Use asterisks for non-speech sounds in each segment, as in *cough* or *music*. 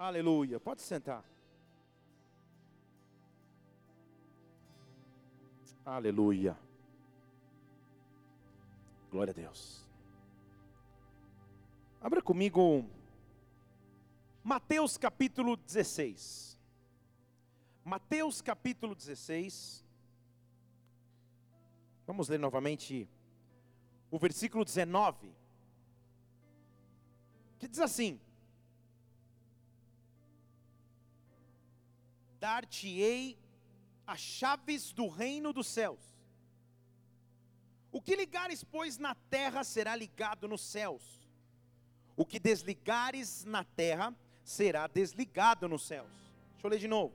Aleluia. Pode sentar. Aleluia. Glória a Deus. Abra comigo Mateus capítulo 16. Mateus capítulo 16. Vamos ler novamente o versículo 19. Que diz assim: Dar-te-ei as chaves do reino dos céus. O que ligares, pois, na terra será ligado nos céus. O que desligares na terra será desligado nos céus. Deixa eu ler de novo.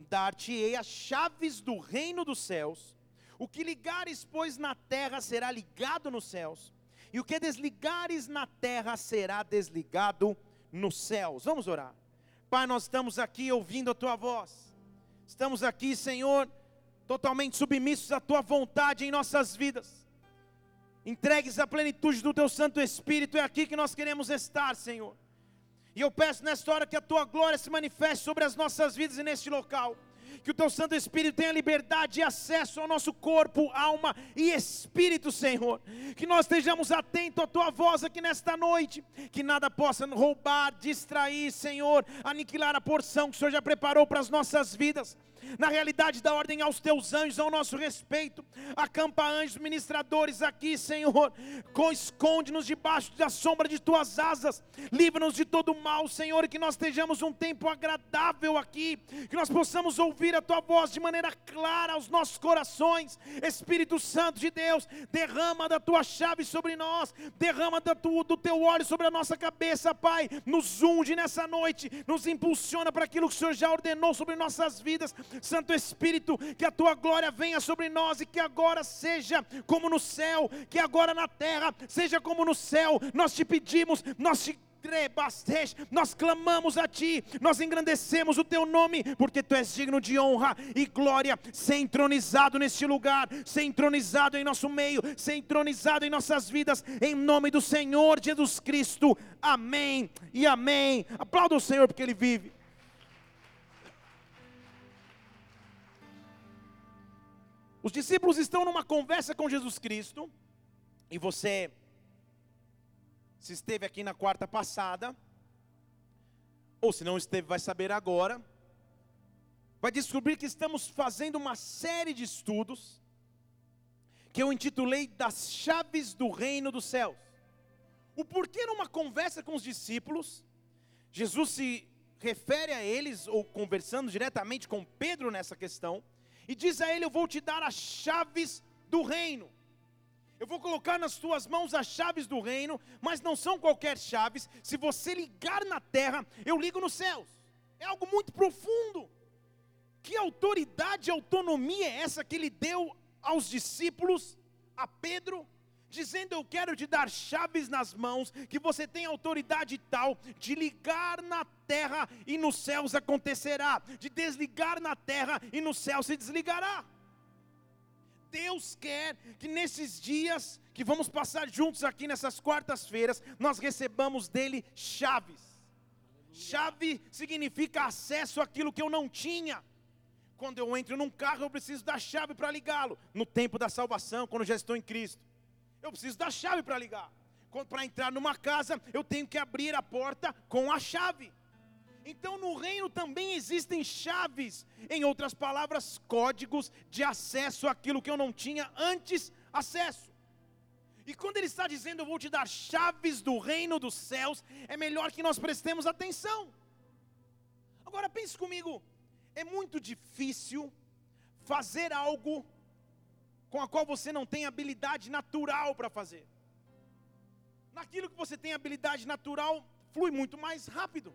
Dar-te-ei as chaves do reino dos céus. O que ligares, pois, na terra será ligado nos céus. E o que desligares na terra será desligado nos céus. Vamos orar. Pai, nós estamos aqui ouvindo a tua voz. Estamos aqui, Senhor, totalmente submissos à tua vontade em nossas vidas. Entregues à plenitude do teu Santo Espírito, é aqui que nós queremos estar, Senhor. E eu peço nesta hora que a tua glória se manifeste sobre as nossas vidas e neste local que o teu Santo Espírito tenha liberdade e acesso ao nosso corpo, alma e espírito, Senhor. Que nós estejamos atentos à tua voz aqui nesta noite, que nada possa roubar, distrair, Senhor, aniquilar a porção que o Senhor já preparou para as nossas vidas na realidade da ordem aos teus anjos ao nosso respeito. Acampa anjos ministradores aqui, Senhor. Esconde-nos debaixo da sombra de tuas asas. Livra-nos de todo mal, Senhor, que nós estejamos um tempo agradável aqui, que nós possamos ouvir a tua voz de maneira clara aos nossos corações. Espírito Santo de Deus, derrama da tua chave sobre nós, derrama do teu óleo sobre a nossa cabeça, Pai. Nos unge nessa noite, nos impulsiona para aquilo que o Senhor já ordenou sobre nossas vidas. Santo Espírito, que a tua glória venha sobre nós e que agora seja como no céu, que agora na terra seja como no céu. Nós te pedimos, nós te nós clamamos a Ti, nós engrandecemos o Teu nome, porque Tu és digno de honra e glória, ser entronizado neste lugar, ser entronizado em nosso meio, ser entronizado em nossas vidas, em nome do Senhor Jesus Cristo. Amém e amém. Aplauda o Senhor porque Ele vive. Os discípulos estão numa conversa com Jesus Cristo, e você, se esteve aqui na quarta passada, ou se não esteve, vai saber agora, vai descobrir que estamos fazendo uma série de estudos, que eu intitulei Das Chaves do Reino dos Céus. O porquê numa conversa com os discípulos, Jesus se refere a eles, ou conversando diretamente com Pedro nessa questão, e diz a ele: Eu vou te dar as chaves do reino. Eu vou colocar nas tuas mãos as chaves do reino, mas não são qualquer chaves. Se você ligar na terra, eu ligo nos céus. É algo muito profundo. Que autoridade e autonomia é essa que ele deu aos discípulos, a Pedro? Dizendo: Eu quero te dar chaves nas mãos, que você tem autoridade tal de ligar na terra e nos céus acontecerá, de desligar na terra e no céu se desligará. Deus quer que nesses dias que vamos passar juntos aqui nessas quartas-feiras, nós recebamos dele chaves. Chave significa acesso àquilo que eu não tinha. Quando eu entro num carro, eu preciso da chave para ligá-lo. No tempo da salvação, quando já estou em Cristo eu preciso da chave para ligar. Para entrar numa casa, eu tenho que abrir a porta com a chave. Então, no reino também existem chaves, em outras palavras, códigos de acesso àquilo que eu não tinha antes acesso. E quando ele está dizendo, eu vou te dar chaves do reino dos céus, é melhor que nós prestemos atenção. Agora pense comigo, é muito difícil fazer algo com a qual você não tem habilidade natural para fazer. Naquilo que você tem habilidade natural, flui muito mais rápido.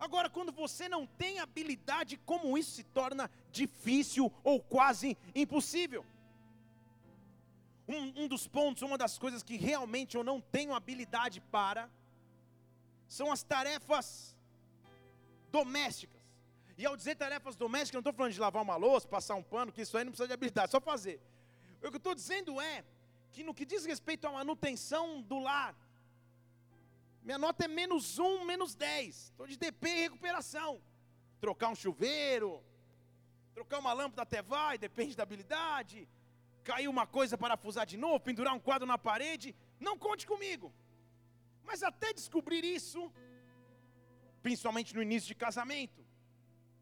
Agora, quando você não tem habilidade, como isso se torna difícil ou quase impossível? Um, um, dos pontos, uma das coisas que realmente eu não tenho habilidade para, são as tarefas domésticas. E ao dizer tarefas domésticas, não estou falando de lavar uma louça, passar um pano, que isso aí não precisa de habilidade, só fazer. O que eu estou dizendo é que no que diz respeito à manutenção do lar, Minha nota é menos um, menos dez. Estou de DP em recuperação. Trocar um chuveiro, trocar uma lâmpada até vai, depende da habilidade. Cair uma coisa para parafusar de novo, pendurar um quadro na parede. Não conte comigo. Mas até descobrir isso, principalmente no início de casamento,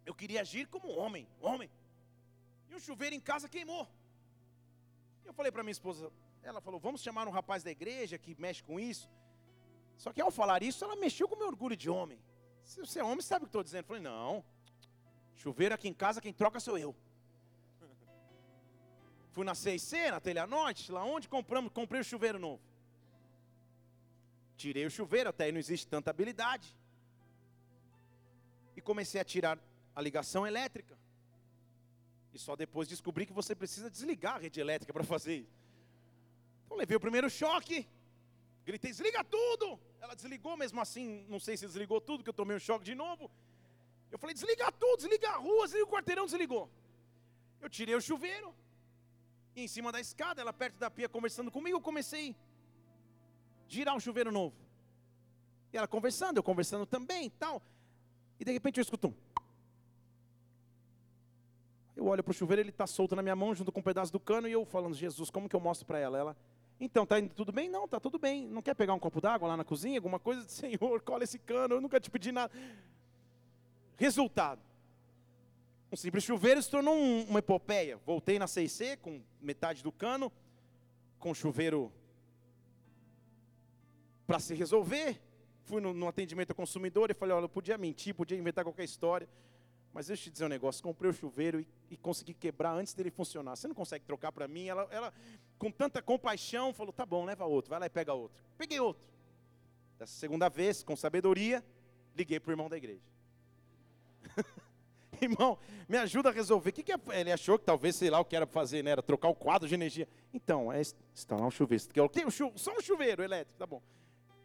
eu queria agir como homem, homem. E um chuveiro em casa queimou. Eu falei para minha esposa, ela falou: "Vamos chamar um rapaz da igreja que mexe com isso". Só que ao falar isso, ela mexeu com o meu orgulho de homem. Se você é homem, sabe o que estou dizendo? Eu falei: "Não. Chuveiro aqui em casa, quem troca sou eu". *laughs* Fui na CIC, na Telha Norte, lá onde compramos, comprei o chuveiro novo. Tirei o chuveiro, até aí não existe tanta habilidade. E comecei a tirar a ligação elétrica. E só depois descobri que você precisa desligar a rede elétrica para fazer isso. Então levei o primeiro choque, gritei, desliga tudo! Ela desligou mesmo assim, não sei se desligou tudo, que eu tomei um choque de novo. Eu falei, desliga tudo, desliga a rua, desliga o quarteirão, desligou. Eu tirei o chuveiro, e em cima da escada, ela perto da pia conversando comigo, eu comecei girar um chuveiro novo. E ela conversando, eu conversando também e tal. E de repente eu escuto um. Eu olho para o chuveiro, ele está solto na minha mão, junto com um pedaço do cano, e eu falando, Jesus, como que eu mostro para ela? Ela, então, está indo tudo bem? Não, está tudo bem. Não quer pegar um copo d'água lá na cozinha, alguma coisa? *laughs* Senhor, cola esse cano, eu nunca te pedi nada. Resultado. Um simples chuveiro se tornou um, uma epopeia. Voltei na CIC com metade do cano, com chuveiro para se resolver. Fui no, no, atendimento ao consumidor e falei: olha, eu podia mentir, podia inventar qualquer história, mas deixa eu te dizer um negócio: comprei o chuveiro e, e consegui quebrar antes dele funcionar. Você não consegue trocar para mim? Ela, ela, com tanta compaixão, falou: tá bom, leva outro, vai lá e pega outro. Peguei outro. Dessa segunda vez, com sabedoria, liguei para o irmão da igreja. *laughs* irmão, me ajuda a resolver. O que, que é? Ele achou que talvez, sei lá, o que era fazer, né? Era trocar o quadro de energia. Então, é instalar um chuveiro. Tem um chuveiro, só um chuveiro elétrico, tá bom.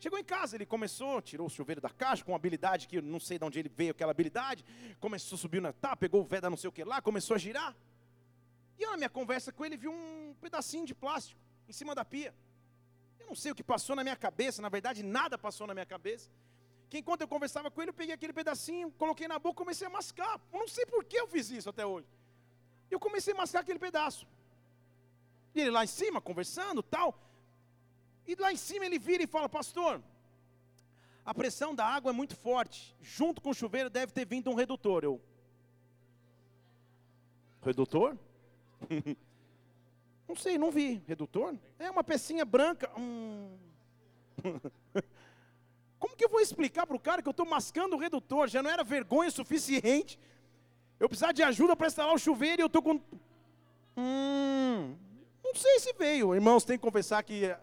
Chegou em casa, ele começou, tirou o chuveiro da caixa com uma habilidade que eu não sei de onde ele veio aquela habilidade. Começou a subir na tá, pegou o veda não sei o que lá, começou a girar. E eu, na minha conversa com ele, vi um pedacinho de plástico em cima da pia. Eu não sei o que passou na minha cabeça, na verdade nada passou na minha cabeça. Que enquanto eu conversava com ele, eu peguei aquele pedacinho, coloquei na boca, comecei a mascar. Eu não sei por que eu fiz isso até hoje. Eu comecei a mascar aquele pedaço. E ele lá em cima, conversando, tal. E lá em cima ele vira e fala: Pastor, a pressão da água é muito forte. Junto com o chuveiro deve ter vindo um redutor. Eu. Redutor? *laughs* não sei, não vi. Redutor? É uma pecinha branca. Hum. *laughs* Como que eu vou explicar para o cara que eu estou mascando o redutor? Já não era vergonha suficiente. Eu precisar de ajuda para instalar o chuveiro e eu estou com. Hum, não sei se veio. Irmãos, tem que confessar que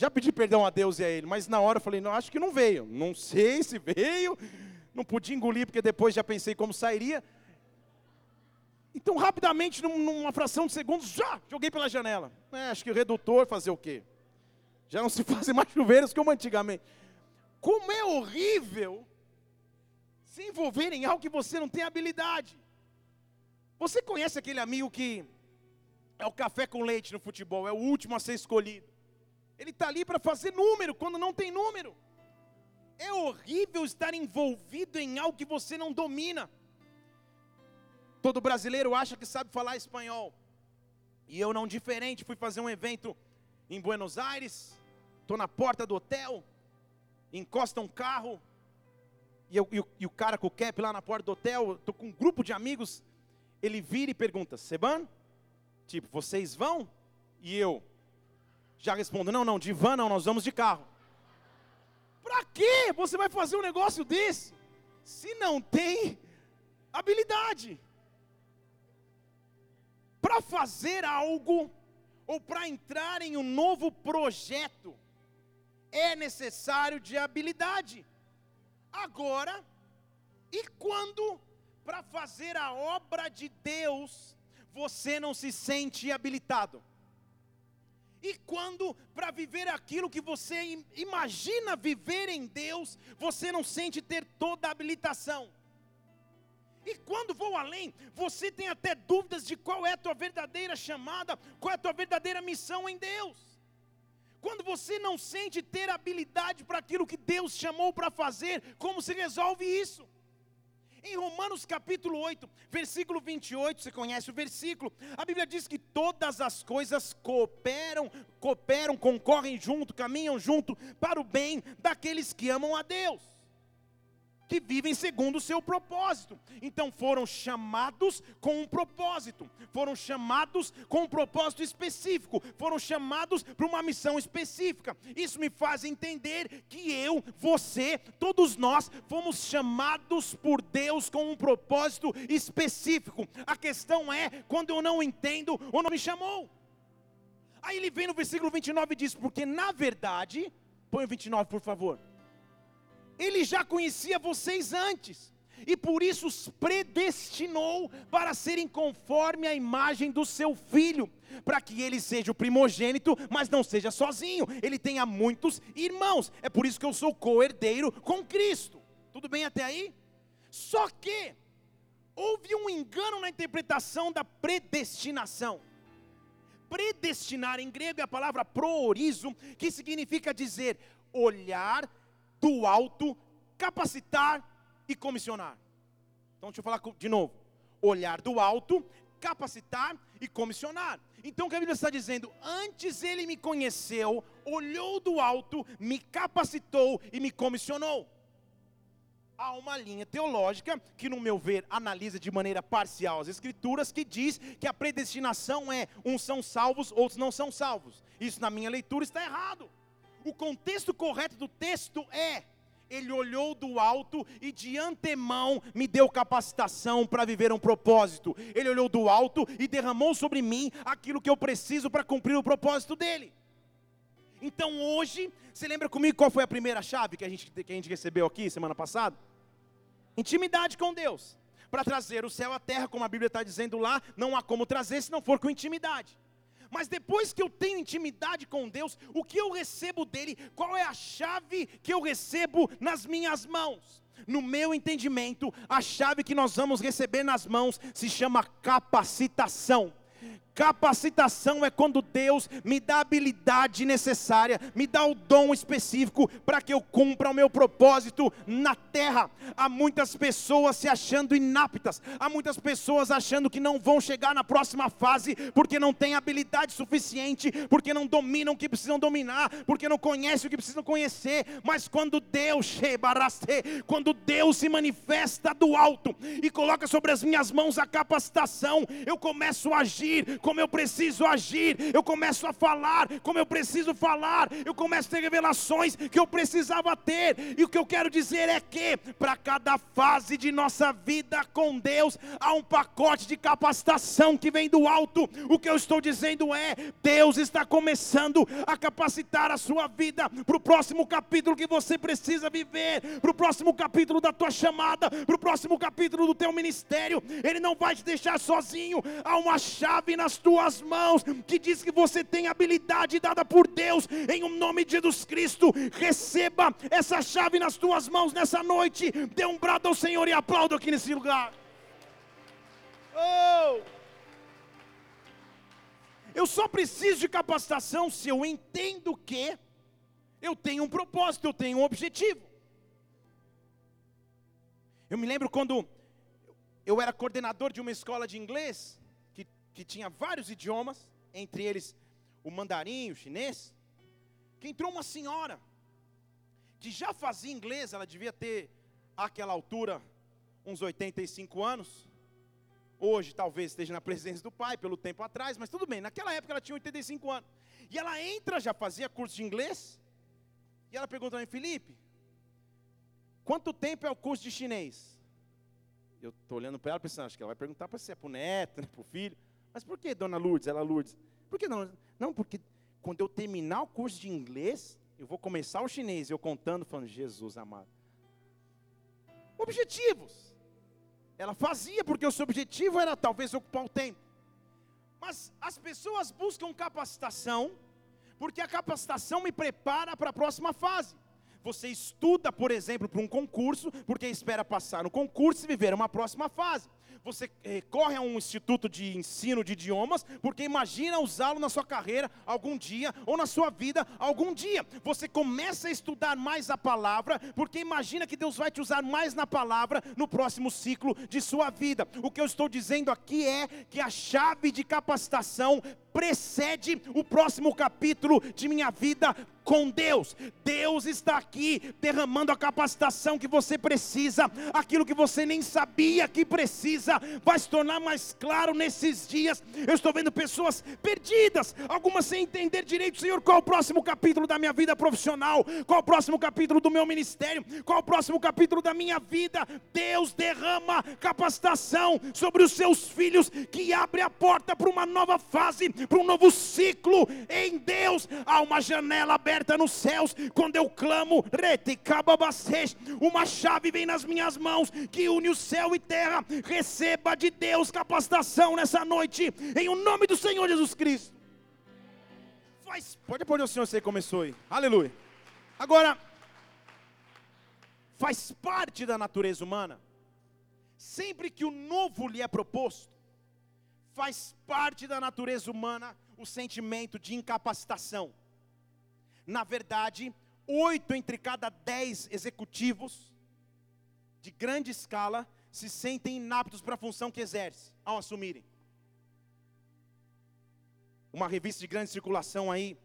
já pedi perdão a Deus e a ele, mas na hora eu falei, não, acho que não veio. Não sei se veio. Não podia engolir, porque depois já pensei como sairia. Então, rapidamente, numa fração de segundos, já joguei pela janela. É, acho que o redutor fazer o quê? Já não se *laughs* fazem mais chuveiros como antigamente. Como é horrível se envolver em algo que você não tem habilidade. Você conhece aquele amigo que é o café com leite no futebol, é o último a ser escolhido. Ele está ali para fazer número quando não tem número. É horrível estar envolvido em algo que você não domina. Todo brasileiro acha que sabe falar espanhol. E eu não diferente, fui fazer um evento em Buenos Aires, estou na porta do hotel, encosta um carro, e, eu, e, o, e o cara com o cap lá na porta do hotel, estou com um grupo de amigos, ele vira e pergunta, Seban? Tipo, vocês vão? E eu, já respondo: não, não, de van não, nós vamos de carro. Para que você vai fazer um negócio desse? Se não tem habilidade. Para fazer algo, ou para entrar em um novo projeto, é necessário de habilidade. Agora, e quando para fazer a obra de Deus, você não se sente habilitado? E quando, para viver aquilo que você imagina viver em Deus, você não sente ter toda a habilitação. E quando vou além, você tem até dúvidas de qual é a tua verdadeira chamada, qual é a tua verdadeira missão em Deus. Quando você não sente ter habilidade para aquilo que Deus chamou para fazer, como se resolve isso? Em Romanos capítulo 8, versículo 28, você conhece o versículo, a Bíblia diz que todas as coisas cooperam, cooperam, concorrem junto, caminham junto para o bem daqueles que amam a Deus que vivem segundo o seu propósito. Então foram chamados com um propósito, foram chamados com um propósito específico, foram chamados para uma missão específica. Isso me faz entender que eu, você, todos nós fomos chamados por Deus com um propósito específico. A questão é quando eu não entendo ou não me chamou. Aí ele vem no versículo 29 e diz: Porque na verdade, põe o 29 por favor ele já conhecia vocês antes, e por isso os predestinou para serem conforme a imagem do seu filho, para que ele seja o primogênito, mas não seja sozinho, ele tenha muitos irmãos. É por isso que eu sou co-herdeiro com Cristo. Tudo bem até aí? Só que houve um engano na interpretação da predestinação. Predestinar em grego é a palavra proorizo, que significa dizer olhar do alto, capacitar e comissionar. Então deixa eu falar de novo. Olhar do alto, capacitar e comissionar. Então o que a Bíblia está dizendo? Antes ele me conheceu, olhou do alto, me capacitou e me comissionou. Há uma linha teológica que, no meu ver, analisa de maneira parcial as Escrituras, que diz que a predestinação é uns são salvos, outros não são salvos. Isso, na minha leitura, está errado. O contexto correto do texto é: ele olhou do alto e de antemão me deu capacitação para viver um propósito. Ele olhou do alto e derramou sobre mim aquilo que eu preciso para cumprir o propósito dele. Então hoje, você lembra comigo qual foi a primeira chave que a gente, que a gente recebeu aqui semana passada? Intimidade com Deus. Para trazer o céu à terra, como a Bíblia está dizendo lá, não há como trazer se não for com intimidade. Mas depois que eu tenho intimidade com Deus, o que eu recebo dele? Qual é a chave que eu recebo nas minhas mãos? No meu entendimento, a chave que nós vamos receber nas mãos se chama capacitação. Capacitação é quando Deus me dá a habilidade necessária, me dá o dom específico para que eu cumpra o meu propósito na terra. Há muitas pessoas se achando inaptas, há muitas pessoas achando que não vão chegar na próxima fase porque não têm habilidade suficiente, porque não dominam o que precisam dominar, porque não conhecem o que precisam conhecer. Mas quando Deus, quando Deus se manifesta do alto e coloca sobre as minhas mãos a capacitação, eu começo a agir como eu preciso agir, eu começo a falar como eu preciso falar, eu começo a ter revelações que eu precisava ter, e o que eu quero dizer é que, para cada fase de nossa vida com Deus, há um pacote de capacitação que vem do alto. O que eu estou dizendo é: Deus está começando a capacitar a sua vida para o próximo capítulo que você precisa viver, para o próximo capítulo da tua chamada, para o próximo capítulo do teu ministério. Ele não vai te deixar sozinho, há uma chave nas tuas mãos, que diz que você tem habilidade dada por Deus, em o um nome de Jesus Cristo. Receba essa chave nas tuas mãos nessa noite. Dê um brado ao Senhor e aplaudo aqui nesse lugar. Oh! Eu só preciso de capacitação se eu entendo que eu tenho um propósito, eu tenho um objetivo. Eu me lembro quando eu era coordenador de uma escola de inglês, que tinha vários idiomas, entre eles o mandarim, o chinês, que entrou uma senhora que já fazia inglês, ela devia ter àquela altura uns 85 anos. Hoje talvez esteja na presença do pai, pelo tempo atrás, mas tudo bem, naquela época ela tinha 85 anos. E ela entra, já fazia curso de inglês, e ela pergunta para mim, Felipe, quanto tempo é o curso de chinês? Eu estou olhando para ela pensando, acho que ela vai perguntar para você, é para o neto, né, para o filho. Mas por que, dona Lourdes? Ela Lourdes. Por que não? Não, porque quando eu terminar o curso de inglês, eu vou começar o chinês, eu contando, falando, Jesus amado. Objetivos. Ela fazia porque o seu objetivo era talvez ocupar o tempo. Mas as pessoas buscam capacitação, porque a capacitação me prepara para a próxima fase. Você estuda, por exemplo, para um concurso, porque espera passar no concurso e viver uma próxima fase. Você eh, corre a um instituto de ensino de idiomas, porque imagina usá-lo na sua carreira algum dia, ou na sua vida algum dia. Você começa a estudar mais a palavra, porque imagina que Deus vai te usar mais na palavra no próximo ciclo de sua vida. O que eu estou dizendo aqui é que a chave de capacitação precede o próximo capítulo de minha vida com Deus. Deus está aqui derramando a capacitação que você precisa, aquilo que você nem sabia que precisa, vai se tornar mais claro nesses dias. Eu estou vendo pessoas perdidas, algumas sem entender direito, Senhor, qual é o próximo capítulo da minha vida profissional, qual é o próximo capítulo do meu ministério, qual é o próximo capítulo da minha vida. Deus derrama capacitação sobre os seus filhos, que abre a porta para uma nova fase, para um novo ciclo. Em Deus há uma janela aberta nos céus, quando eu clamo, uma chave vem nas minhas mãos, que une o céu e terra, receba de Deus capacitação nessa noite, em o nome do Senhor Jesus Cristo. Faz, pode pôr o Senhor, você começou aí, aleluia. Agora, faz parte da natureza humana, sempre que o novo lhe é proposto, faz parte da natureza humana o sentimento de incapacitação. Na verdade, oito entre cada dez executivos de grande escala se sentem inaptos para a função que exerce ao assumirem. Uma revista de grande circulação aí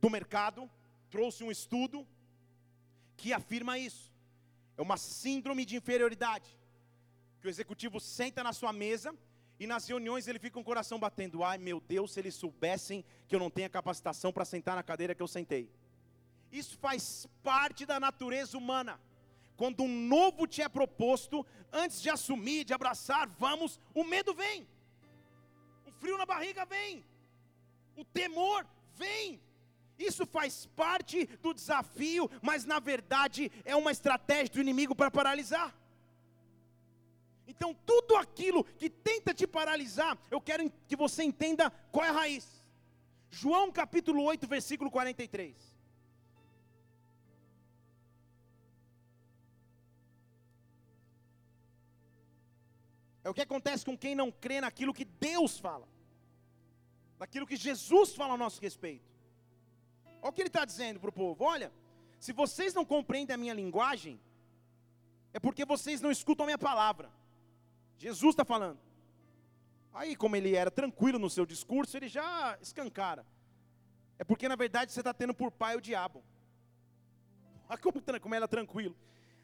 do mercado trouxe um estudo que afirma isso. É uma síndrome de inferioridade. Que o executivo senta na sua mesa e nas reuniões ele fica com o coração batendo. Ai meu Deus, se eles soubessem que eu não tenho a capacitação para sentar na cadeira que eu sentei. Isso faz parte da natureza humana. Quando um novo te é proposto, antes de assumir, de abraçar, vamos, o medo vem. O frio na barriga vem. O temor vem. Isso faz parte do desafio, mas na verdade é uma estratégia do inimigo para paralisar. Então, tudo aquilo que tenta te paralisar, eu quero que você entenda qual é a raiz. João capítulo 8, versículo 43. É o que acontece com quem não crê naquilo que Deus fala, naquilo que Jesus fala a nosso respeito. Olha o que ele está dizendo para o povo: olha, se vocês não compreendem a minha linguagem, é porque vocês não escutam a minha palavra. Jesus está falando. Aí, como ele era tranquilo no seu discurso, ele já escancara. É porque, na verdade, você está tendo por pai o diabo. Olha como, como ela é tranquilo.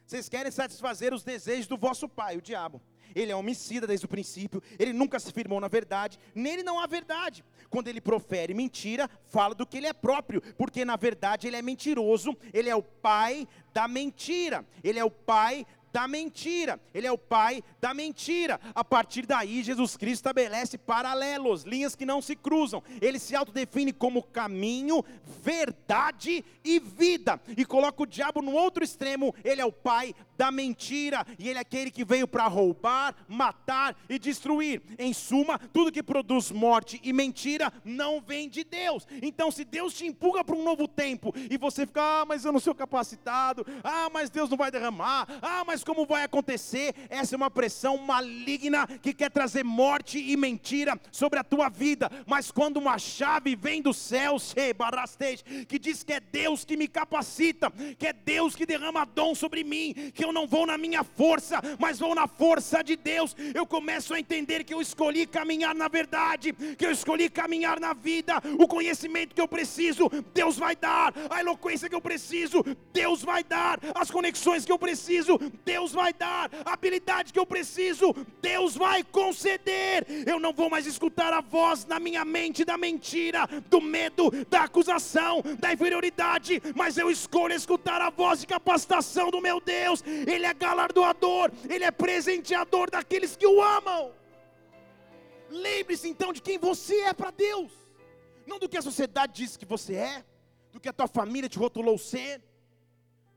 Vocês querem satisfazer os desejos do vosso pai, o diabo. Ele é homicida desde o princípio, ele nunca se firmou na verdade, nele não há verdade. Quando ele profere mentira, fala do que ele é próprio, porque na verdade ele é mentiroso, ele é o pai da mentira, ele é o pai da mentira. Ele é o pai da mentira. A partir daí, Jesus Cristo estabelece paralelos, linhas que não se cruzam. Ele se autodefine como caminho, verdade e vida. E coloca o diabo no outro extremo. Ele é o pai da mentira. E ele é aquele que veio para roubar, matar e destruir. Em suma, tudo que produz morte e mentira não vem de Deus. Então, se Deus te empurra para um novo tempo e você fica, ah, mas eu não sou capacitado, ah, mas Deus não vai derramar, ah, mas como vai acontecer? Essa é uma pressão maligna que quer trazer morte e mentira sobre a tua vida. Mas quando uma chave vem do céu, que diz que é Deus que me capacita, que é Deus que derrama dom sobre mim, que eu não vou na minha força, mas vou na força de Deus. Eu começo a entender que eu escolhi caminhar na verdade, que eu escolhi caminhar na vida. O conhecimento que eu preciso, Deus vai dar. A eloquência que eu preciso, Deus vai dar. As conexões que eu preciso, Deus vai dar. A habilidade que eu preciso, Deus vai conceder. Eu não vou mais escutar a voz na minha mente da mentira, do medo, da acusação, da inferioridade, mas eu escolho escutar a voz de capacitação do meu Deus. Ele é galardoador, Ele é presenteador daqueles que o amam. Lembre-se então de quem você é para Deus, não do que a sociedade diz que você é, do que a tua família te rotulou ser,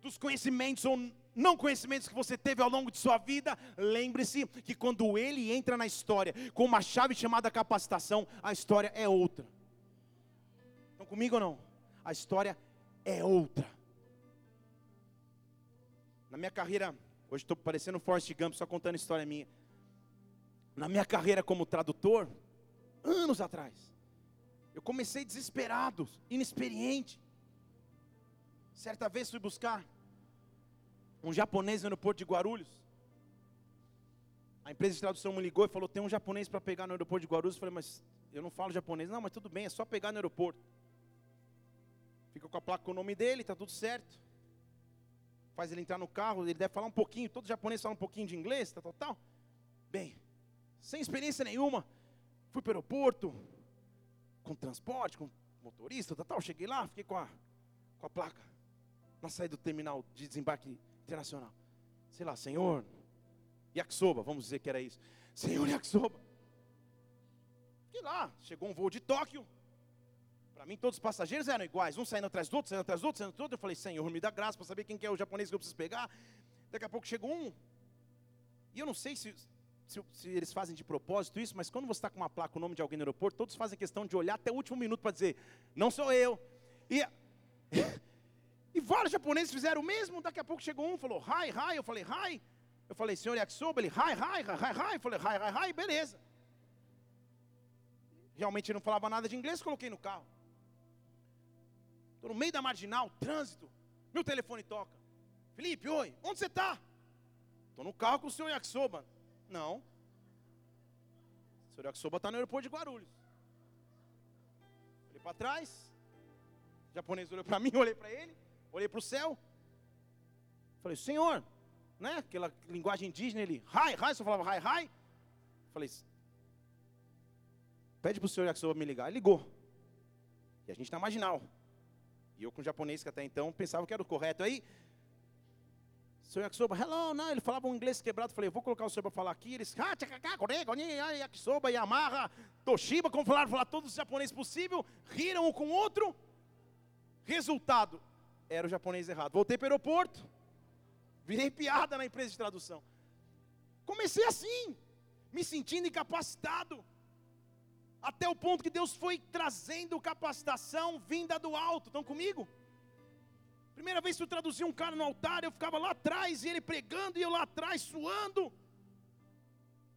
dos conhecimentos ou não conhecimentos que você teve ao longo de sua vida. Lembre-se que quando ele entra na história com uma chave chamada capacitação, a história é outra. Estão comigo ou não? A história é outra. Na minha carreira, hoje estou parecendo Forrest Gump, só contando história minha. Na minha carreira como tradutor, anos atrás, eu comecei desesperado, inexperiente. Certa vez fui buscar um japonês no aeroporto de Guarulhos. A empresa de tradução me ligou e falou: tem um japonês para pegar no aeroporto de Guarulhos. Eu falei, mas eu não falo japonês. Não, mas tudo bem, é só pegar no aeroporto. Fica com a placa com o nome dele, está tudo certo. Faz ele entrar no carro, ele deve falar um pouquinho, todo japonês fala um pouquinho de inglês, tal, tal, tal. Bem, sem experiência nenhuma, fui para o aeroporto, com transporte, com motorista, tal, tal. Cheguei lá, fiquei com a, com a placa na saída do terminal de desembarque internacional. Sei lá, senhor, Yakisoba, vamos dizer que era isso. Senhor Yakisoba. Fiquei lá, chegou um voo de Tóquio. Para mim, todos os passageiros eram iguais, um saindo atrás do outro, saindo atrás do outro, saindo atrás do outro. Eu falei, Senhor, me dá graça para saber quem que é o japonês que eu preciso pegar. Daqui a pouco chegou um. E eu não sei se, se, se eles fazem de propósito isso, mas quando você está com uma placa o nome de alguém no aeroporto, todos fazem questão de olhar até o último minuto para dizer, não sou eu. E, *laughs* e vários japoneses fizeram o mesmo. Daqui a pouco chegou um, falou, hi, hi. Eu falei, hi. Eu falei, senhor Yakisoba, ele, hi, hi, hi, hi. Eu falei, hi, hi, hi, beleza. Realmente não falava nada de inglês, coloquei no carro. Estou no meio da marginal, trânsito. Meu telefone toca. Felipe, oi, onde você está? Estou no carro com o senhor Yakisoba. Não. O senhor Yakisoba está no aeroporto de Guarulhos. Olhei para trás. O japonês olhou para mim, *laughs* olhei para ele. Olhei para o céu. Falei, senhor, né? Aquela linguagem indígena, ele, hi, hi, só falava hi, hi. Falei, pede para o senhor Yakisoba me ligar. Ele ligou. E a gente na marginal. E eu com o japonês que até então pensava que era o correto. Aí, senhor Yakisoba, hello, não, ele falava um inglês quebrado. Falei, vou colocar o senhor para falar aqui. Eles, Yakisoba, Yamaha, Toshiba, como falaram, falar todos os japoneses possível, riram um com o outro. Resultado, era o japonês errado. Voltei para o aeroporto, virei piada na empresa de tradução. Comecei assim, me sentindo incapacitado. Até o ponto que Deus foi trazendo capacitação vinda do alto. Estão comigo? Primeira vez que eu traduzi um cara no altar, eu ficava lá atrás, e ele pregando, e eu lá atrás suando.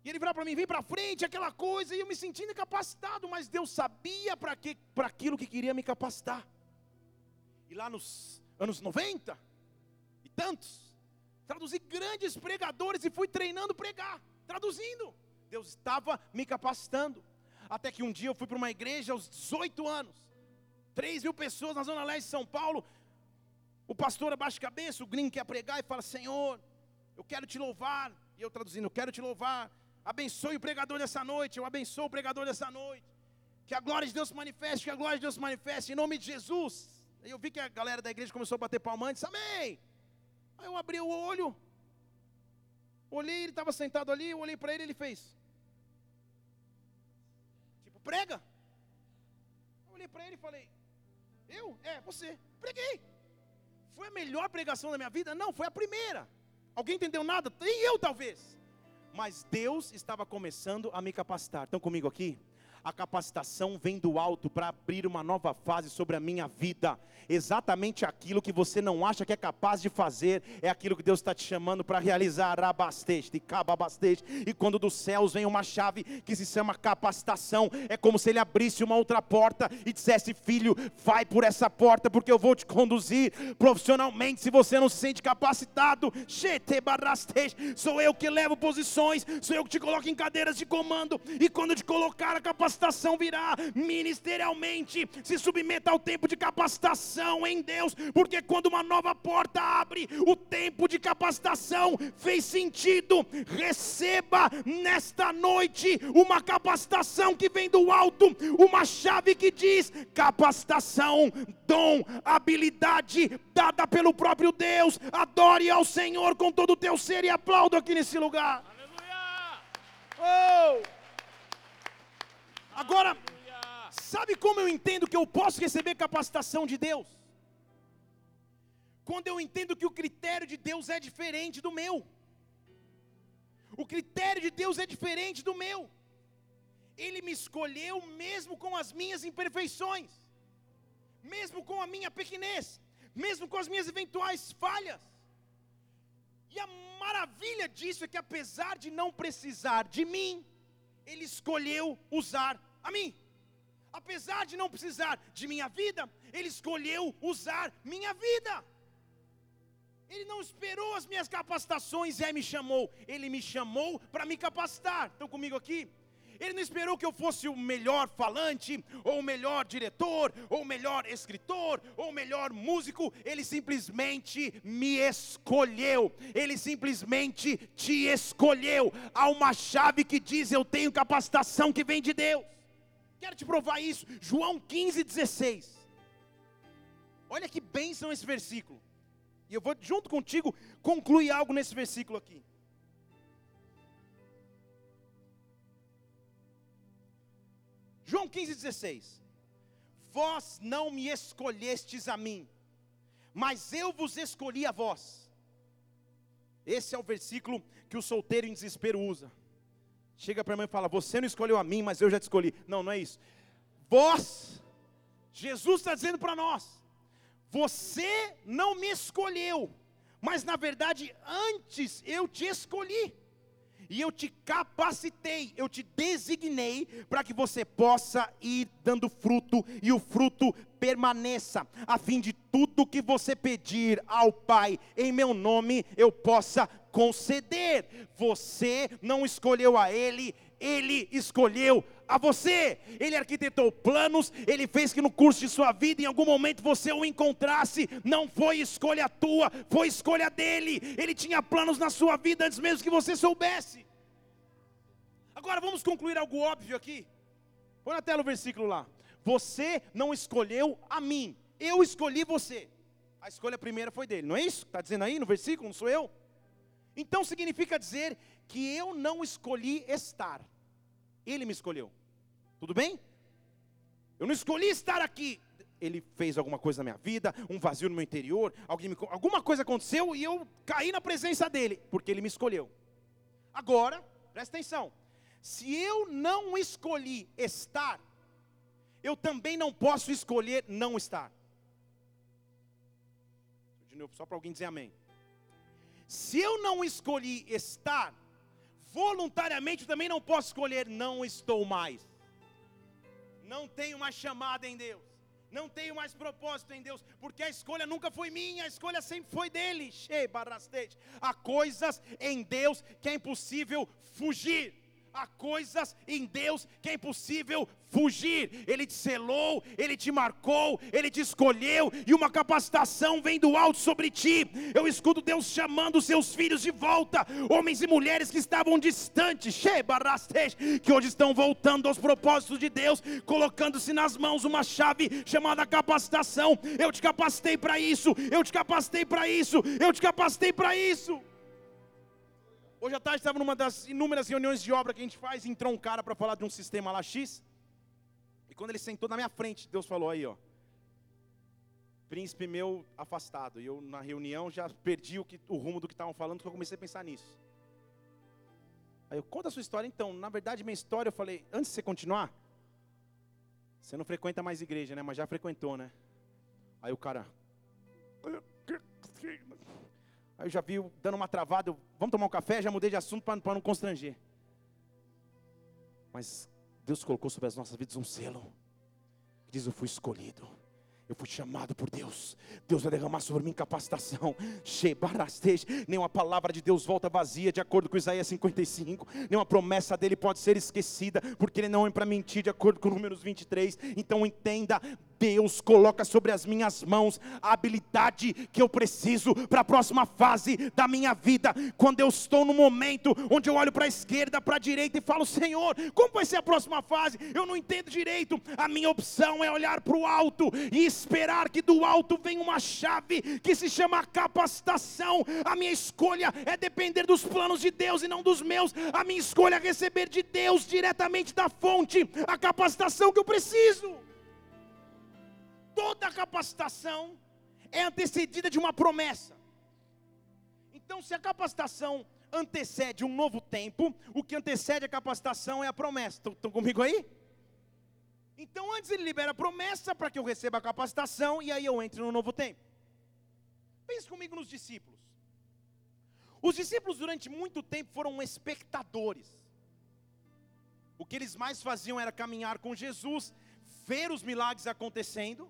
E ele virava para mim, vem para frente, aquela coisa, e eu me sentindo incapacitado, mas Deus sabia para aquilo que queria me capacitar. E lá nos anos 90 e tantos, traduzi grandes pregadores e fui treinando pregar, traduzindo. Deus estava me capacitando. Até que um dia eu fui para uma igreja aos 18 anos, 3 mil pessoas na zona leste de São Paulo. O pastor abaixa a cabeça, o gringo quer pregar e fala: Senhor, eu quero te louvar. E eu traduzindo, eu quero te louvar. Abençoe o pregador dessa noite, eu abençoo o pregador dessa noite. Que a glória de Deus se manifeste, que a glória de Deus se manifeste, em nome de Jesus. Aí eu vi que a galera da igreja começou a bater palma antes, amém. Aí eu abri o olho, olhei, ele estava sentado ali, eu olhei para ele, ele fez prega. Eu olhei para ele e falei: Eu? É, você. Preguei. Foi a melhor pregação da minha vida? Não, foi a primeira. Alguém entendeu nada? Nem eu talvez. Mas Deus estava começando a me capacitar. Estão comigo aqui? A capacitação vem do alto para abrir uma nova fase sobre a minha vida. Exatamente aquilo que você não acha que é capaz de fazer, é aquilo que Deus está te chamando para realizar. E quando dos céus vem uma chave que se chama capacitação, é como se ele abrisse uma outra porta e dissesse: Filho, vai por essa porta, porque eu vou te conduzir profissionalmente. Se você não se sente capacitado, sou eu que levo posições, sou eu que te coloco em cadeiras de comando. E quando te colocar a capacitação, capacitação virá ministerialmente. Se submeta ao tempo de capacitação em Deus, porque quando uma nova porta abre, o tempo de capacitação fez sentido. Receba nesta noite uma capacitação que vem do alto, uma chave que diz capacitação, dom, habilidade dada pelo próprio Deus. Adore ao Senhor com todo o teu ser e aplaudo aqui nesse lugar. Aleluia! Oh! Agora, sabe como eu entendo que eu posso receber capacitação de Deus? Quando eu entendo que o critério de Deus é diferente do meu. O critério de Deus é diferente do meu. Ele me escolheu mesmo com as minhas imperfeições, mesmo com a minha pequenez, mesmo com as minhas eventuais falhas. E a maravilha disso é que apesar de não precisar de mim, ele escolheu usar a mim. Apesar de não precisar de minha vida, ele escolheu usar minha vida. Ele não esperou as minhas capacitações e aí me chamou. Ele me chamou para me capacitar. Estão comigo aqui? Ele não esperou que eu fosse o melhor falante, ou o melhor diretor, ou o melhor escritor, ou o melhor músico. Ele simplesmente me escolheu. Ele simplesmente te escolheu. Há uma chave que diz: Eu tenho capacitação que vem de Deus. Quero te provar isso. João 15, 16. Olha que bênção esse versículo. E eu vou, junto contigo, concluir algo nesse versículo aqui. João 15,16: Vós não me escolhestes a mim, mas eu vos escolhi a vós. Esse é o versículo que o solteiro em desespero usa. Chega para mim e fala: Você não escolheu a mim, mas eu já te escolhi. Não, não é isso. Vós, Jesus está dizendo para nós: Você não me escolheu, mas na verdade antes eu te escolhi e eu te capacitei, eu te designei para que você possa ir dando fruto e o fruto permaneça, a fim de tudo que você pedir ao Pai em meu nome eu possa conceder. Você não escolheu a Ele, Ele escolheu a você. Ele arquitetou planos, ele fez que no curso de sua vida, em algum momento você o encontrasse. Não foi escolha tua, foi escolha dele. Ele tinha planos na sua vida antes mesmo que você soubesse. Agora vamos concluir algo óbvio aqui. Põe na tela o versículo lá. Você não escolheu a mim, eu escolhi você. A escolha primeira foi dele, não é isso? Está dizendo aí no versículo, não sou eu? Então significa dizer que eu não escolhi estar, ele me escolheu. Tudo bem? Eu não escolhi estar aqui. Ele fez alguma coisa na minha vida, um vazio no meu interior, alguém me, alguma coisa aconteceu e eu caí na presença dele, porque ele me escolheu. Agora, presta atenção. Se eu não escolhi estar, eu também não posso escolher não estar. De novo, só para alguém dizer amém. Se eu não escolhi estar, voluntariamente também não posso escolher não estou mais. Não tenho mais chamada em Deus. Não tenho mais propósito em Deus, porque a escolha nunca foi minha, a escolha sempre foi dele. Há coisas em Deus que é impossível fugir há coisas em Deus que é impossível fugir. Ele te selou, ele te marcou, ele te escolheu e uma capacitação vem do alto sobre ti. Eu escuto Deus chamando seus filhos de volta, homens e mulheres que estavam distantes, que hoje estão voltando aos propósitos de Deus, colocando-se nas mãos uma chave chamada capacitação. Eu te capacitei para isso, eu te capacitei para isso, eu te capacitei para isso. Hoje à tarde estava numa das inúmeras reuniões de obra que a gente faz, entrou um cara para falar de um sistema lá X. E quando ele sentou na minha frente, Deus falou aí, ó. Príncipe meu afastado. E eu na reunião já perdi o, que, o rumo do que estavam falando, porque eu comecei a pensar nisso. Aí eu conto a sua história então. Na verdade, minha história, eu falei, antes de você continuar, você não frequenta mais igreja, né? Mas já frequentou, né? Aí o cara. Aí eu já vi dando uma travada, eu, vamos tomar um café, já mudei de assunto para não constranger. Mas Deus colocou sobre as nossas vidas um selo. Diz: Eu fui escolhido. Eu fui chamado por Deus. Deus vai derramar sobre mim capacitação. Nenhuma palavra de Deus volta vazia, de acordo com Isaías 55. Nenhuma promessa dele pode ser esquecida, porque ele não é para mentir, de acordo com Números 23. Então entenda: Deus coloca sobre as minhas mãos a habilidade que eu preciso para a próxima fase da minha vida. Quando eu estou no momento onde eu olho para a esquerda, para a direita e falo: Senhor, como vai ser a próxima fase? Eu não entendo direito. A minha opção é olhar para o alto e esperar que do alto venha uma chave que se chama capacitação. A minha escolha é depender dos planos de Deus e não dos meus. A minha escolha é receber de Deus diretamente da fonte a capacitação que eu preciso toda capacitação é antecedida de uma promessa. Então, se a capacitação antecede um novo tempo, o que antecede a capacitação é a promessa. Estão comigo aí? Então, antes ele libera a promessa para que eu receba a capacitação e aí eu entre no novo tempo. Pense comigo nos discípulos. Os discípulos durante muito tempo foram espectadores. O que eles mais faziam era caminhar com Jesus, ver os milagres acontecendo,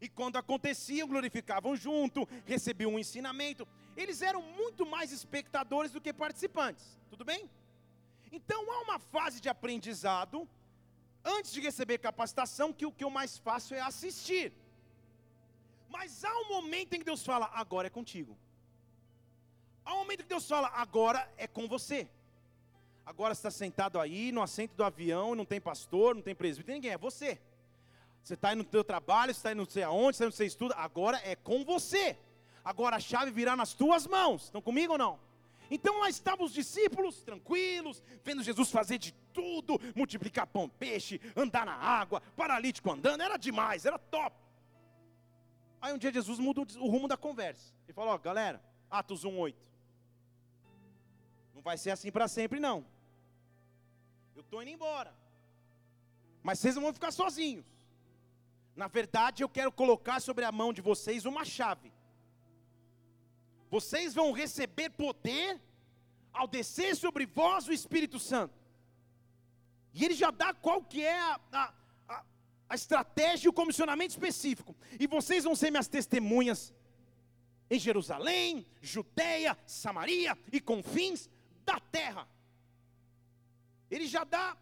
e quando aconteciam, glorificavam junto, recebiam um ensinamento. Eles eram muito mais espectadores do que participantes, tudo bem? Então há uma fase de aprendizado, antes de receber capacitação, que o que eu mais faço é assistir. Mas há um momento em que Deus fala, agora é contigo. Há um momento que Deus fala, agora é com você. Agora está sentado aí no assento do avião, não tem pastor, não tem presbítero, ninguém, é você. Você está aí no teu trabalho, você está aí não sei aonde, você está aí no seu estudo, agora é com você. Agora a chave virá nas tuas mãos. Estão comigo ou não? Então lá estavam os discípulos, tranquilos, vendo Jesus fazer de tudo, multiplicar pão, peixe, andar na água, paralítico andando, era demais, era top. Aí um dia Jesus muda o rumo da conversa. Ele falou, ó, galera, Atos 1:8. Não vai ser assim para sempre não. Eu estou indo embora. Mas vocês não vão ficar sozinhos. Na verdade, eu quero colocar sobre a mão de vocês uma chave. Vocês vão receber poder ao descer sobre vós o Espírito Santo. E ele já dá qual que é a, a, a, estratégia e o comissionamento específico. E vocês vão ser minhas testemunhas em Jerusalém, Judeia, Samaria e confins da terra. Ele já dá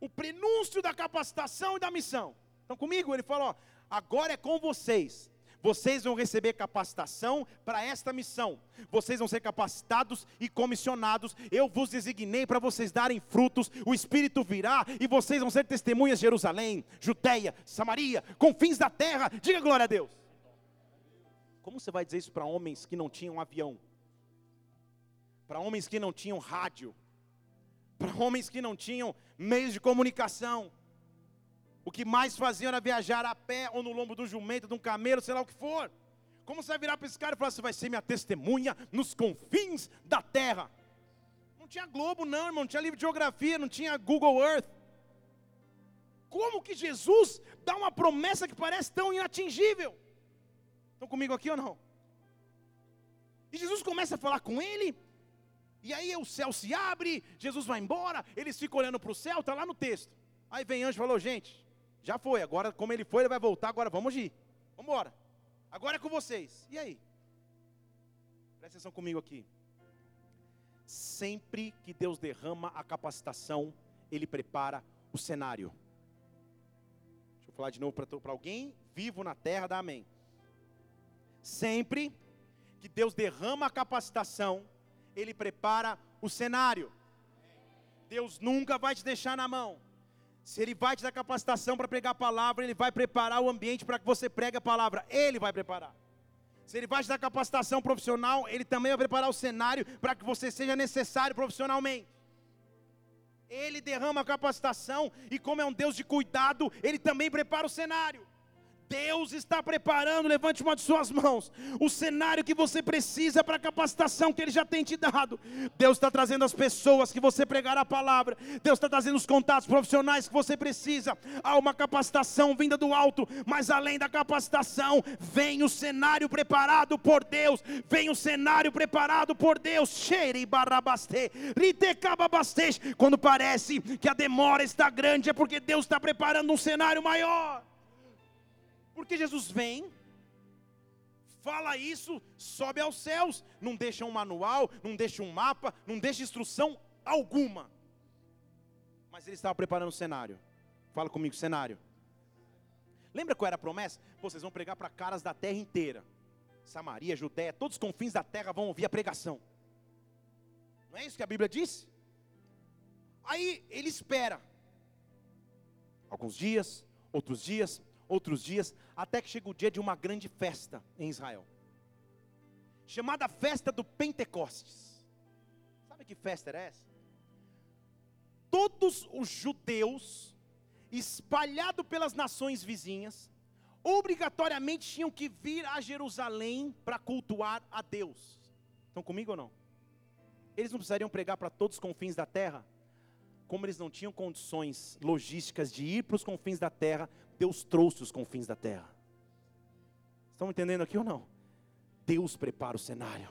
o prenúncio da capacitação e da missão. Estão comigo? Ele falou: ó, agora é com vocês. Vocês vão receber capacitação para esta missão. Vocês vão ser capacitados e comissionados. Eu vos designei para vocês darem frutos. O Espírito virá e vocês vão ser testemunhas de Jerusalém, Judeia, Samaria, confins da terra. Diga glória a Deus. Como você vai dizer isso para homens que não tinham avião? Para homens que não tinham rádio? Para homens que não tinham meios de comunicação? O que mais faziam era viajar a pé ou no lombo do jumento, de um camelo, sei lá o que for. Como você vai virar para esse cara e falar, você vai ser minha testemunha nos confins da terra? Não tinha Globo, não, irmão, não tinha livro de geografia, não tinha Google Earth. Como que Jesus dá uma promessa que parece tão inatingível? Estão comigo aqui ou não? E Jesus começa a falar com ele, e aí o céu se abre, Jesus vai embora, eles ficam olhando para o céu, está lá no texto. Aí vem anjo e falou, gente, já foi, agora como ele foi, ele vai voltar, agora vamos ir. Vamos embora. Agora é com vocês. E aí? Presta atenção comigo aqui. Sempre que Deus derrama a capacitação, Ele prepara o cenário. Deixa eu falar de novo para alguém vivo na terra, dá amém. Sempre que Deus derrama a capacitação, Ele prepara o cenário. Deus nunca vai te deixar na mão. Se Ele vai te dar capacitação para pregar a palavra, Ele vai preparar o ambiente para que você pregue a palavra. Ele vai preparar. Se Ele vai te dar capacitação profissional, Ele também vai preparar o cenário para que você seja necessário profissionalmente. Ele derrama a capacitação e, como é um Deus de cuidado, Ele também prepara o cenário. Deus está preparando, levante uma de suas mãos, o cenário que você precisa para a capacitação que Ele já tem te dado. Deus está trazendo as pessoas que você pregará a palavra, Deus está trazendo os contatos profissionais que você precisa. Há uma capacitação vinda do alto, mas além da capacitação, vem o cenário preparado por Deus, vem o cenário preparado por Deus. Cheire barrabaste, Quando parece que a demora está grande, é porque Deus está preparando um cenário maior. Porque Jesus vem, fala isso, sobe aos céus, não deixa um manual, não deixa um mapa, não deixa instrução alguma. Mas ele estava preparando o cenário. Fala comigo, cenário. Lembra qual era a promessa? Vocês vão pregar para caras da terra inteira. Samaria, Judéia, todos os confins da terra vão ouvir a pregação. Não é isso que a Bíblia diz? Aí ele espera. Alguns dias, outros dias, outros dias, até que chega o dia de uma grande festa em Israel, chamada festa do Pentecostes. Sabe que festa era essa? Todos os judeus, espalhados pelas nações vizinhas, obrigatoriamente tinham que vir a Jerusalém para cultuar a Deus. Estão comigo ou não? Eles não precisariam pregar para todos os confins da terra? Como eles não tinham condições logísticas de ir para os confins da terra, Deus trouxe os confins da terra. Estão entendendo aqui ou não? Deus prepara o cenário.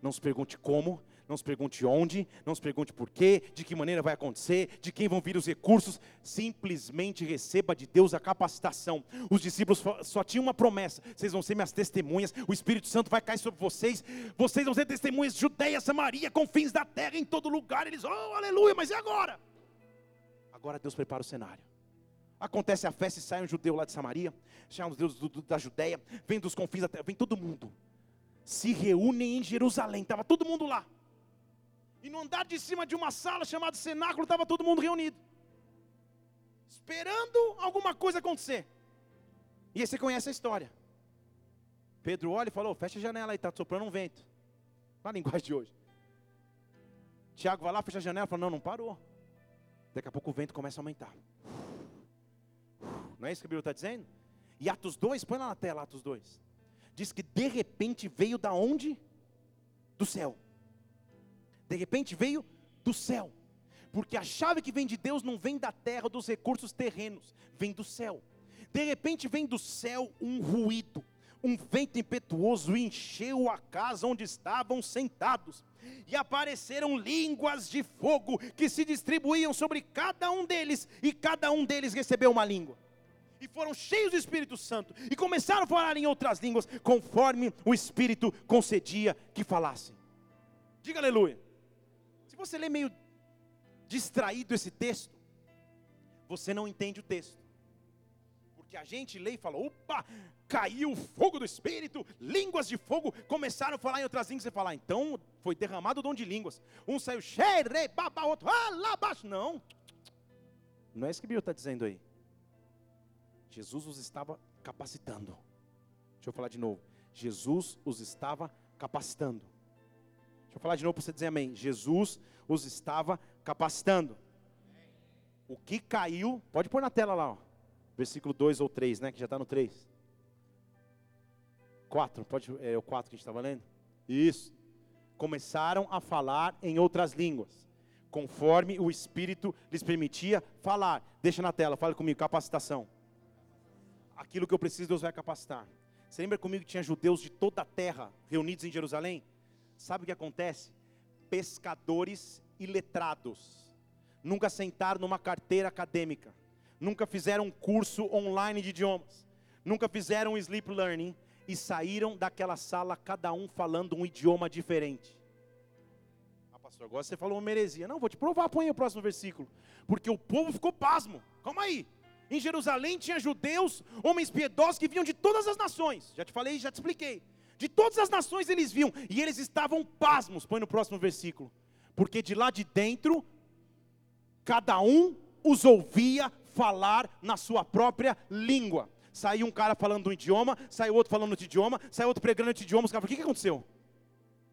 Não se pergunte como, não se pergunte onde, não se pergunte por quê, de que maneira vai acontecer, de quem vão vir os recursos. Simplesmente receba de Deus a capacitação. Os discípulos só tinham uma promessa: vocês vão ser minhas testemunhas, o Espírito Santo vai cair sobre vocês, vocês vão ser testemunhas de Judeia, Samaria, confins da terra, em todo lugar. Eles, oh, aleluia, mas e agora? Agora Deus prepara o cenário. Acontece a festa e sai um judeu lá de Samaria, sai um judeu da Judéia, vem dos confins terra, vem todo mundo. Se reúnem em Jerusalém, estava todo mundo lá. E no andar de cima de uma sala chamada cenáculo, estava todo mundo reunido. Esperando alguma coisa acontecer. E aí você conhece a história. Pedro olha e falou: fecha a janela aí, está soprando um vento. Na linguagem de hoje. Tiago vai lá, fecha a janela fala: não, não parou. Daqui a pouco o vento começa a aumentar. Não é isso que a Bíblia está dizendo? E Atos 2, põe lá na tela Atos 2. Diz que de repente veio da onde? Do céu. De repente veio do céu. Porque a chave que vem de Deus não vem da terra, dos recursos terrenos, vem do céu. De repente vem do céu um ruído, um vento impetuoso encheu a casa onde estavam sentados, e apareceram línguas de fogo que se distribuíam sobre cada um deles, e cada um deles recebeu uma língua e foram cheios do Espírito Santo e começaram a falar em outras línguas, conforme o Espírito concedia que falassem. Diga aleluia. Se você lê meio distraído esse texto, você não entende o texto. Porque a gente lê e fala: opa, caiu o fogo do Espírito, línguas de fogo, começaram a falar em outras línguas. Você fala, ah, então foi derramado o dom de línguas. Um saiu, xere, baba, outro, ah, lá abaixo. Não, não é isso que a Bíblia está dizendo aí. Jesus os estava capacitando. Deixa eu falar de novo. Jesus os estava capacitando. Deixa eu falar de novo para você dizer amém. Jesus os estava capacitando. O que caiu, pode pôr na tela lá, ó. versículo 2 ou 3, né? Que já está no 3. 4, pode, é o 4 que a gente estava lendo? Isso. Começaram a falar em outras línguas, conforme o Espírito lhes permitia falar. Deixa na tela, fala comigo, capacitação aquilo que eu preciso, Deus vai capacitar. Você lembra comigo que tinha judeus de toda a terra reunidos em Jerusalém? Sabe o que acontece? Pescadores e letrados nunca sentaram numa carteira acadêmica, nunca fizeram um curso online de idiomas, nunca fizeram um sleep learning e saíram daquela sala cada um falando um idioma diferente. Ah, pastor, agora você falou uma heresia. Não, vou te provar, põe o próximo versículo. Porque o povo ficou pasmo. Calma aí. Em Jerusalém tinha judeus, homens piedosos que vinham de todas as nações. Já te falei, já te expliquei. De todas as nações eles vinham e eles estavam pasmos. Põe no próximo versículo. Porque de lá de dentro, cada um os ouvia falar na sua própria língua. Saiu um cara falando um idioma, saiu outro falando outro idioma, saiu outro pregando outro idioma. Os caras o que, que aconteceu?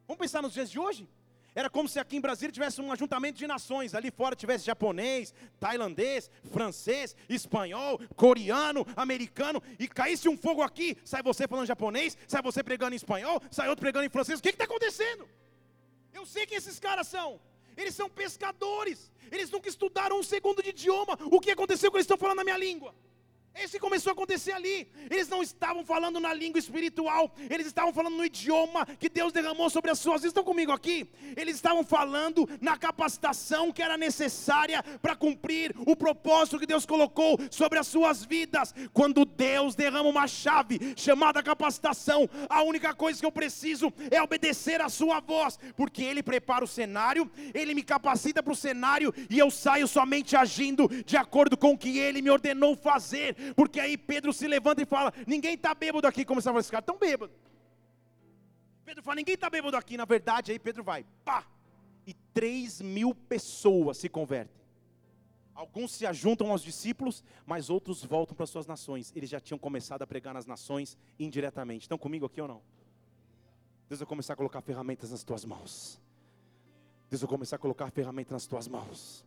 Vamos pensar nos dias de hoje? Era como se aqui em Brasília tivesse um ajuntamento de nações, ali fora tivesse japonês, tailandês, francês, espanhol, coreano, americano, e caísse um fogo aqui, sai você falando japonês, sai você pregando em espanhol, sai outro pregando em francês, o que está acontecendo? Eu sei quem esses caras são, eles são pescadores, eles nunca estudaram um segundo de idioma, o que aconteceu que eles estão falando na minha língua? Isso começou a acontecer ali. Eles não estavam falando na língua espiritual, eles estavam falando no idioma que Deus derramou sobre as suas. Estão comigo aqui? Eles estavam falando na capacitação que era necessária para cumprir o propósito que Deus colocou sobre as suas vidas. Quando Deus derrama uma chave chamada capacitação, a única coisa que eu preciso é obedecer a sua voz, porque Ele prepara o cenário, Ele me capacita para o cenário e eu saio somente agindo de acordo com o que Ele me ordenou fazer porque aí Pedro se levanta e fala: Ninguém está bêbado aqui, como estava esse cara, tão bêbado. Pedro fala: Ninguém está bêbado aqui. Na verdade, aí Pedro vai, pá, e três mil pessoas se convertem. Alguns se ajuntam aos discípulos, mas outros voltam para suas nações. Eles já tinham começado a pregar nas nações indiretamente. Estão comigo aqui ou não? Deus vai começar a colocar ferramentas nas tuas mãos. Deus vai começar a colocar ferramentas nas tuas mãos.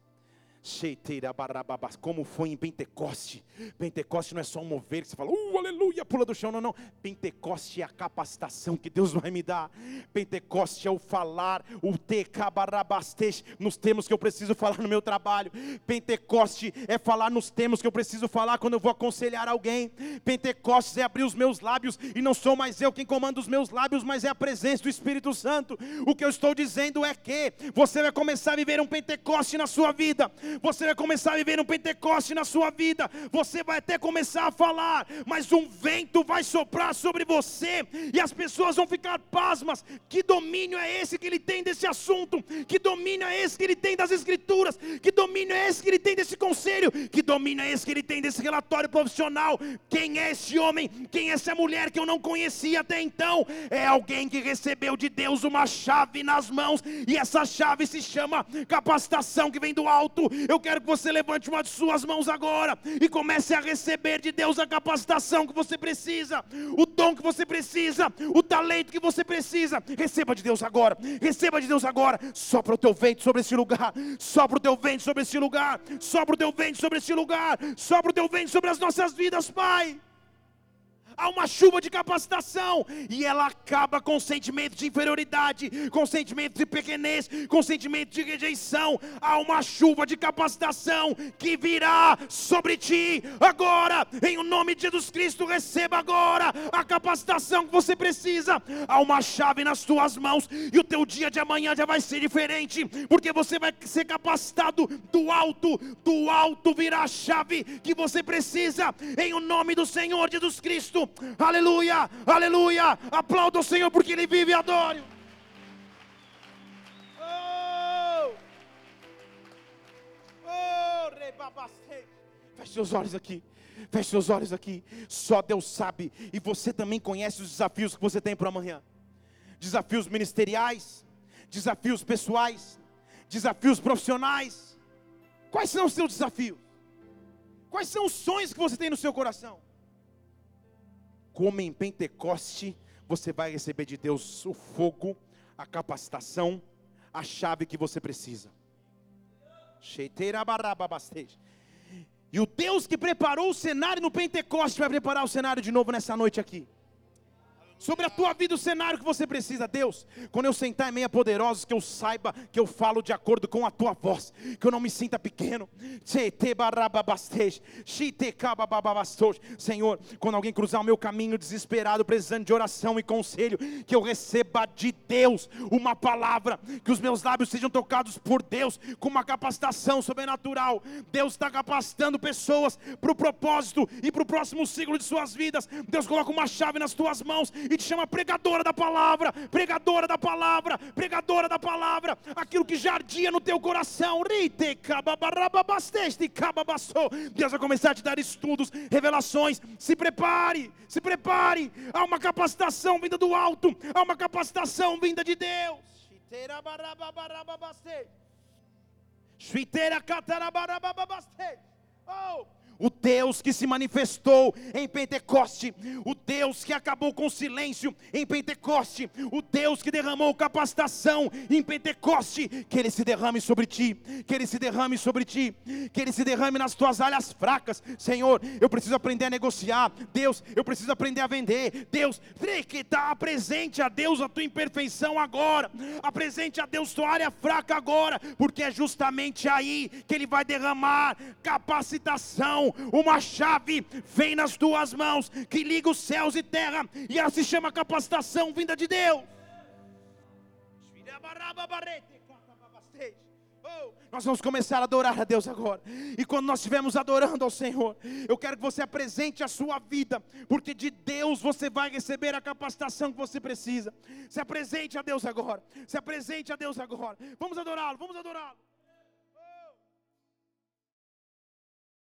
Como foi em Pentecoste. Pentecoste não é só um mover que você fala, uh, aleluia, pula do chão. Não, não. Pentecoste é a capacitação que Deus vai me dar. Pentecoste é o falar, o tecabarabastej, nos termos que eu preciso falar no meu trabalho. Pentecoste é falar nos termos que eu preciso falar quando eu vou aconselhar alguém. Pentecoste é abrir os meus lábios e não sou mais eu quem comanda os meus lábios, mas é a presença do Espírito Santo. O que eu estou dizendo é que você vai começar a viver um Pentecoste na sua vida você vai começar a viver um Pentecoste na sua vida, você vai até começar a falar, mas um vento vai soprar sobre você, e as pessoas vão ficar pasmas. Que domínio é esse que ele tem desse assunto? Que domínio é esse que ele tem das Escrituras? Que domínio é esse que ele tem desse conselho? Que domínio é esse que ele tem desse relatório profissional? Quem é esse homem? Quem é essa mulher que eu não conhecia até então? É alguém que recebeu de Deus uma chave nas mãos, e essa chave se chama capacitação que vem do alto. Eu quero que você levante uma de suas mãos agora e comece a receber de Deus a capacitação que você precisa, o dom que você precisa, o talento que você precisa. Receba de Deus agora, receba de Deus agora. Sopra o teu vento sobre esse lugar, sopra o teu vento sobre esse lugar, sopra o teu vento sobre esse lugar, sopra o teu vento sobre as nossas vidas, Pai há uma chuva de capacitação, e ela acaba com sentimento de inferioridade, com sentimento de pequenez, com sentimento de rejeição. Há uma chuva de capacitação que virá sobre ti agora, em o nome de Jesus Cristo. Receba agora a capacitação que você precisa. Há uma chave nas tuas mãos, e o teu dia de amanhã já vai ser diferente, porque você vai ser capacitado do alto, do alto virá a chave que você precisa, em o nome do Senhor Jesus Cristo. Aleluia, aleluia. Aplauda o Senhor porque Ele vive e adore. Oh, oh, Feche seus olhos aqui. Feche seus olhos aqui. Só Deus sabe. E você também conhece os desafios que você tem para amanhã: desafios ministeriais, desafios pessoais, desafios profissionais. Quais são os seus desafios? Quais são os sonhos que você tem no seu coração? Como em Pentecoste, você vai receber de Deus o fogo, a capacitação, a chave que você precisa. E o Deus que preparou o cenário no Pentecoste vai preparar o cenário de novo nessa noite aqui sobre a tua vida o cenário que você precisa, Deus. Quando eu sentar em meia poderosos, que eu saiba que eu falo de acordo com a tua voz, que eu não me sinta pequeno. Senhor, quando alguém cruzar o meu caminho desesperado, precisando de oração e conselho, que eu receba de Deus uma palavra, que os meus lábios sejam tocados por Deus com uma capacitação sobrenatural. Deus está capacitando pessoas para o propósito e para o próximo ciclo de suas vidas. Deus coloca uma chave nas tuas mãos e te chama pregadora da palavra, pregadora da palavra, pregadora da palavra, aquilo que jardia no teu coração. Deus vai começar a te dar estudos, revelações. Se prepare, se prepare. Há uma capacitação vinda do alto, há uma capacitação vinda de Deus. Oh, o Deus que se manifestou em Pentecoste, o Deus que acabou com o silêncio em Pentecoste, o Deus que derramou capacitação em Pentecoste, que Ele se derrame sobre ti, que Ele se derrame sobre ti, que Ele se derrame nas tuas áreas fracas, Senhor. Eu preciso aprender a negociar, Deus, eu preciso aprender a vender, Deus, que está presente a Deus a tua imperfeição agora, apresente a Deus tua área fraca agora, porque é justamente aí que Ele vai derramar capacitação uma chave vem nas tuas mãos que liga os céus e terra, e ela se chama capacitação vinda de Deus. Nós vamos começar a adorar a Deus agora. E quando nós estivermos adorando ao Senhor, eu quero que você apresente a sua vida, porque de Deus você vai receber a capacitação que você precisa. Se apresente a Deus agora. Se apresente a Deus agora. Vamos adorá-lo, vamos adorá-lo.